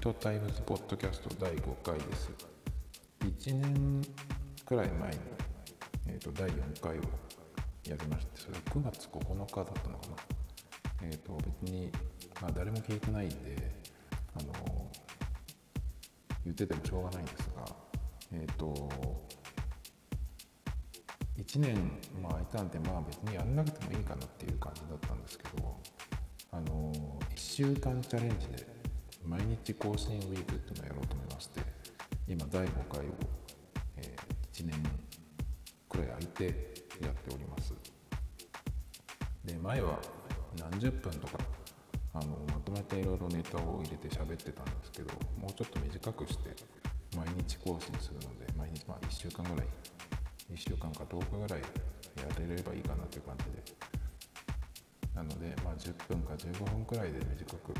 トタイムズポッドキャスト第5回です。1年くらい前に、えーと、第4回をやりましてそれは9月9日だったのかな。えっ、ー、と別に、まあ、誰も聞いてないんであの言っててもしょうがないんですがえっ、ー、と1年、まあ、空いたんでまあ別にやんなくてもいいかなっていう感じだったんですけどあの1週間チャレンジで毎日更新ウィークっていうのをやろうと思いまして今第5回を、え、1年くらい空いてやっております。で前は何十分とかあのまとめていろいろネタを入れて喋ってたんですけどもうちょっと短くして毎日更新するので毎日まあ1週間ぐらい1週間か10日ぐらいやれればいいかなという感じで。なので、まあ、10分か15分くらいで短く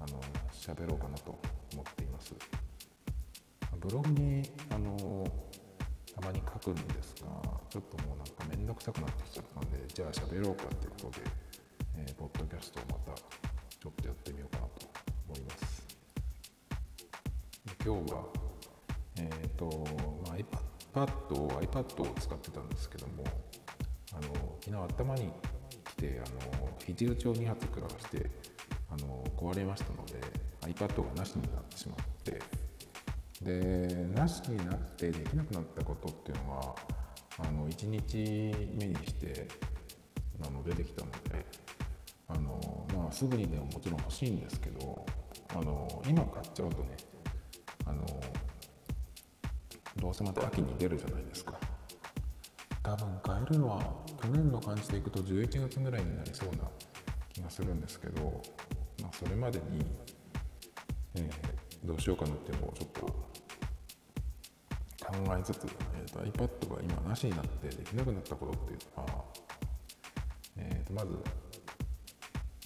あの喋ろうかなと思っています。ブログにあのたまに書くんですがちょっともうなんか面倒くさくなってきちゃったんでじゃあ喋ろうかっていうことで、えー、ポッドキャストをまたちょっとやってみようかなと思います。今日はえっ、ー、と、まあ、iPad, iPad を使ってたんですけどもあの昨日頭に来てあの肘打ちを2発食らわして壊れましたので iPad がなしになってしまってでなしになってできなくなったことっていうのはあの1日目にしてあの出てきたのであの、まあ、すぐにでももちろん欲しいんですけどあの今買っちゃうとねあのどうせまた秋に出るじゃないですか。多分買えるのは去年の感じでいくと11月ぐらいになりそうな気がするんですけどまあ、それまでに、えー、どうしようかなっていうのをちょっと考えつつ、えーと、iPad が今なしになってできなくなったことっていうのは、えー、とまず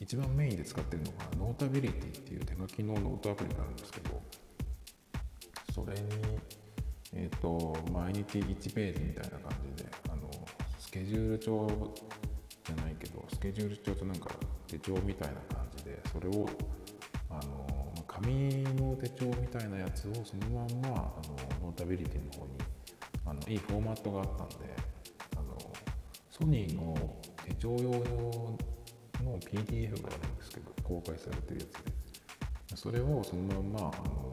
一番メインで使ってるのが Notability っていう手書きのノートアプリがあるんですけどそれに、えーと、毎日1ページみたいな感じであのスケジュール帳じゃないけどスケジュール帳となんか手帳みたいなそれをあの紙の手帳みたいなやつをそのまんまあの Notability の方にあのいいフォーマットがあったんであのソニーの手帳用の PDF があるんですけど公開されてるやつで。それをそのまんまあの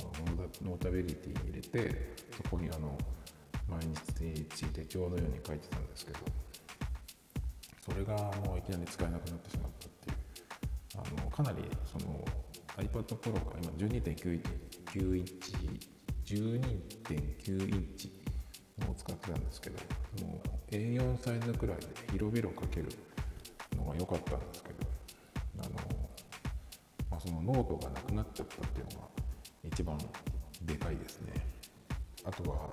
ノータビリティに入れてそこにあの毎日手帳のように書いてたんですけどそれがもういきなり使えなくなってしまった。あのかなりその iPad Pro が今12.9インチ12.9インチを使ってたんですけどもう A4 サイズくらいで広々書けるのが良かったんですけどあの、まあ、そのノートがなくなっちゃったっていうのが一番でかいですねあとは、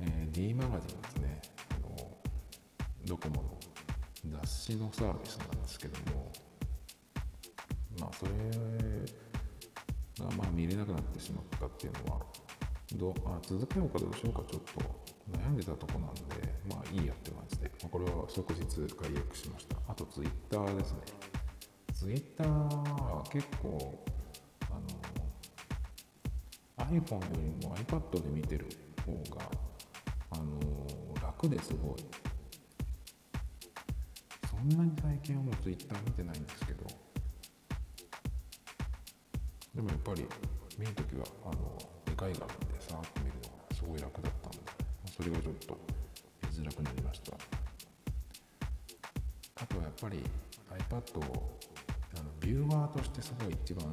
えー、D マガジンですねあのドコモの雑誌のサービスなんですけどもまあそれがまあ見れなくなってしまったっていうのはどあ続けようかどうしようかちょっと悩んでたとこなんでまあいいやって感じで、まあ、これは即日解約しました。あとツイッターですね。ツイッターは結構あの iPhone よりも iPad で見てる方があの楽ですごい。そんなに最近はもう Twitter 見てないんですけど。でもやっぱり見るときはあのでかい画面でさーっと見るのがすごい楽だったんでそれがちょっと見づらくなりました。あとはやっぱり iPad をあのビューワーとしてすごい一番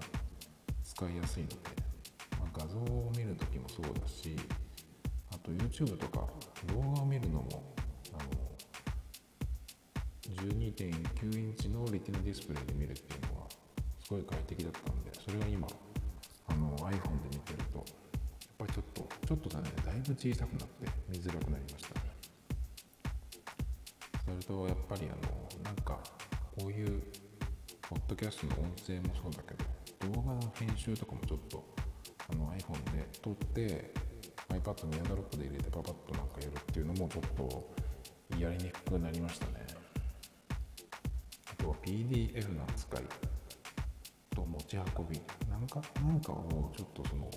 使いやすいので、まあ、画像を見るときもそうだしあと YouTube とか動画を見るのもあの12.9インチのレティナディスプレイで見るっていうのはすごい快適だったんでそれが今あの iPhone で見てるとやっぱりちょっとちょっとだねだいぶ小さくなって見づらくなりましたそれとやっぱりあのなんかこういうポッドキャストの音声もそうだけど動画の編集とかもちょっとあの iPhone で撮って iPad のエアドロップで入れてパパッとなんかやるっていうのもちょっとやりにくくなりましたね。あとは PDF の扱い。持ち運び。なんかなんかをちょっとその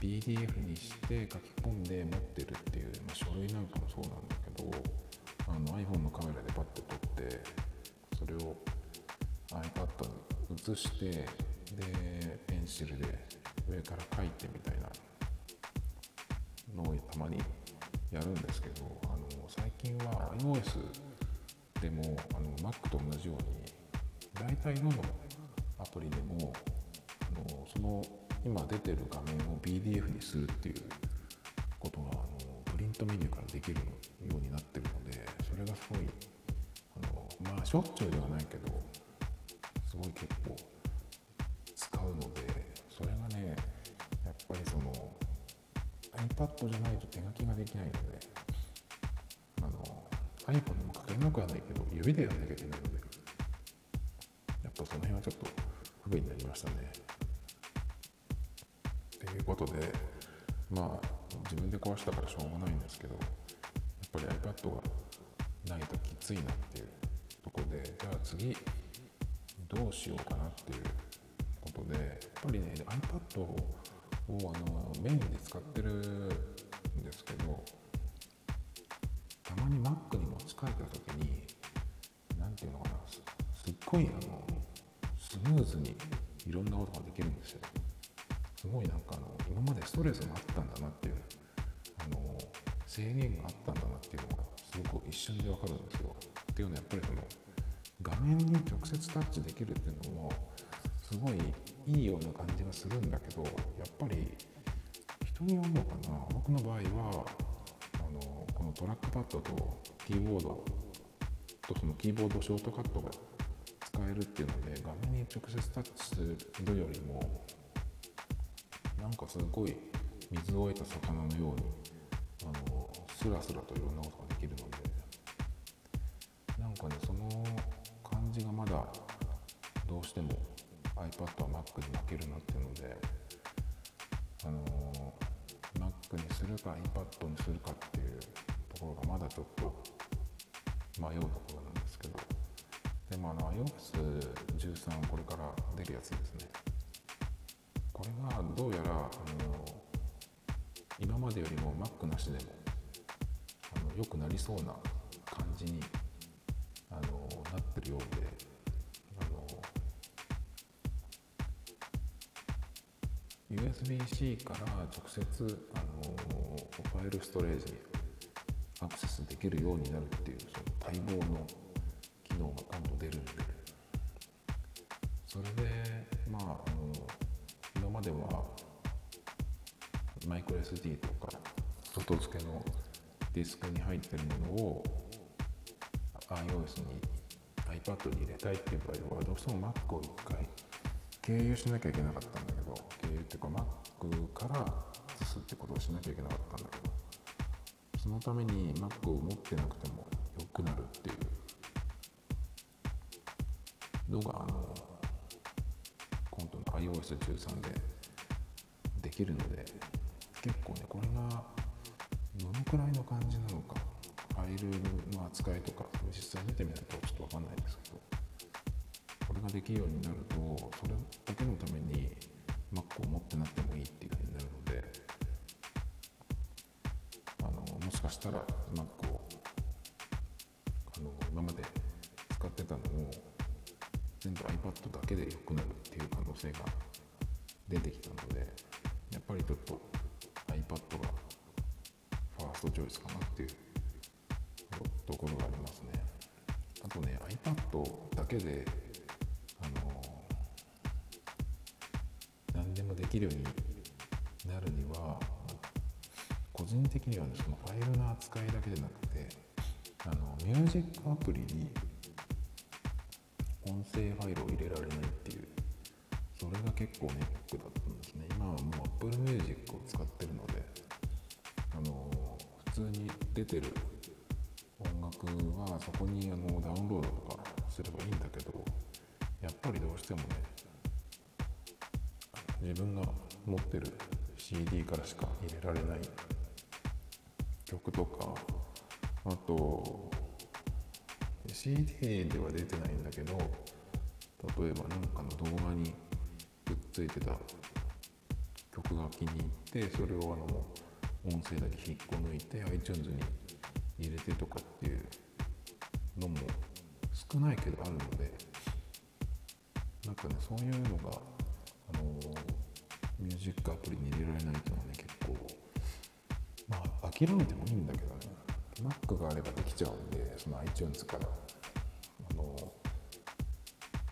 PDF にして書き込んで持ってるっていう、まあ、書類なんかもそうなんだけどあの iPhone のカメラでパッて撮ってそれを iPad に移してでペンシルで上から書いてみたいなのをたまにやるんですけどあの最近は iOS でもあの Mac と同じように大体どのアプリでもその今出てる画面を PDF にするっていうことがあのプリントメニューからできるようになってるのでそれがすごいあのまあしょっちゅうではないけどすごい結構使うのでそれがねやっぱりその iPad じゃないと手書きができないのであの iPhone でも書けなくはないけど指でやらなきゃいけないのでになりましたね。ということでまあ自分で壊したからしょうがないんですけどやっぱり iPad がないときついなっていうとこでじゃあ次どうしようかなっていうことでやっぱりね iPad をあのメインで使ってるんですけどたまに Mac に持ち替えた時に何ていうのかなすっごいあのムーズにいろんなことができるんですよ。すごいなんかあの今までストレスがあったんだなっていうあの制限があったんだなっていうのがすごく一瞬でわかるんですよ。っていうのはやっぱりその画面に直接タッチできるっていうのもすごいいいような感じがするんだけどやっぱり人によるのかな。僕の場合はあのこのトラックパッドとキーボードとそのキーボードショートカットが使えるっていうので画面に直接タッチするよりもなんかすごい水を得た魚のようにあのスラスラといろんなことができるのでなんかねその感じがまだどうしても iPad は Mac に負けるなっていうのであの Mac にするか iPad にするかっていうところがまだちょっと迷うところなんですでもあの iOS13 これから出るやつですね。これがどうやらあの今までよりも Mac なしでもあの良くなりそうな感じにあのなってるようであの USB-C から直接あのファイルストレージにアクセスできるようになるっていうその待望の機能が今度出るんで。それでまああの今まではマイクロ SD とか外付けのディスクに入ってるものを iOS に iPad に入れたいっていう場合はどうしても Mac を一回経由しなきゃいけなかったんだけど経由っていうか Mac から移すってことをしなきゃいけなかったんだけどそのために Mac を持ってなくても良くなるっていうのがあの今度の iOS13 でできるので結構ねこれがどのくらいの感じなのかファイルの扱いとか実際見てみないとちょっと分かんないですけどこれができるようになるとそれだけのために Mac を持ってなくてもいいっていうふうになるのであのもしかしたら Mac をけで良くなるっていう可能性が出てきたのでやっぱりちょっと iPad がファーストチョイスかなっていうところがありますね。あとね iPad だけであの何でもできるようになるには個人的にはねそのファイルの扱いだけじゃなくてあのミュージックアプリに音声ファイルを入れられないっていう。それが結構ネックだったんですね。今はもう Apple Music を使ってるのであの普通に出てる音楽はそこにあのダウンロードとかすればいいんだけどやっぱりどうしてもね自分が持ってる CD からしか入れられない曲とかあと CD では出てないんだけど例えば何かの動画にくっついてた曲が気に入ってそれをあの音声だけ引っこ抜いて iTunes に入れてとかっていうのも少ないけどあるのでなんかねそういうのがあのミュージックアプリに入れられないっていうのはね結構まあ諦めてもいいんだけどね。Mac があればできちゃうんでその iTunes からあの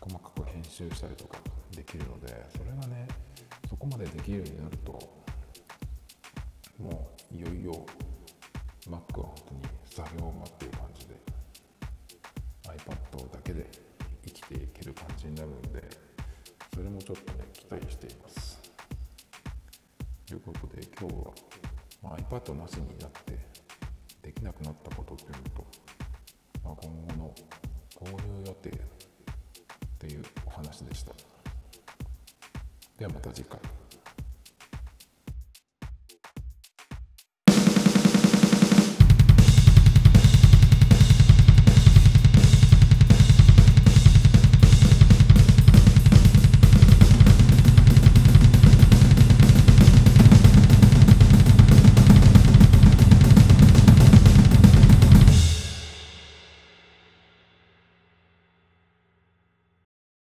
細かく編集したりとかできるのでそれがねそこまでできるようになるともういよいよ Mac は本当に作業場っていう感じで iPad だけで生きていける感じになるんでそれもちょっとね期待しています。ということで今日は、まあ、iPad なしになってできなくなったことっていうのと、まあ、今後の購入予定っていうお話でした。ではまた次回。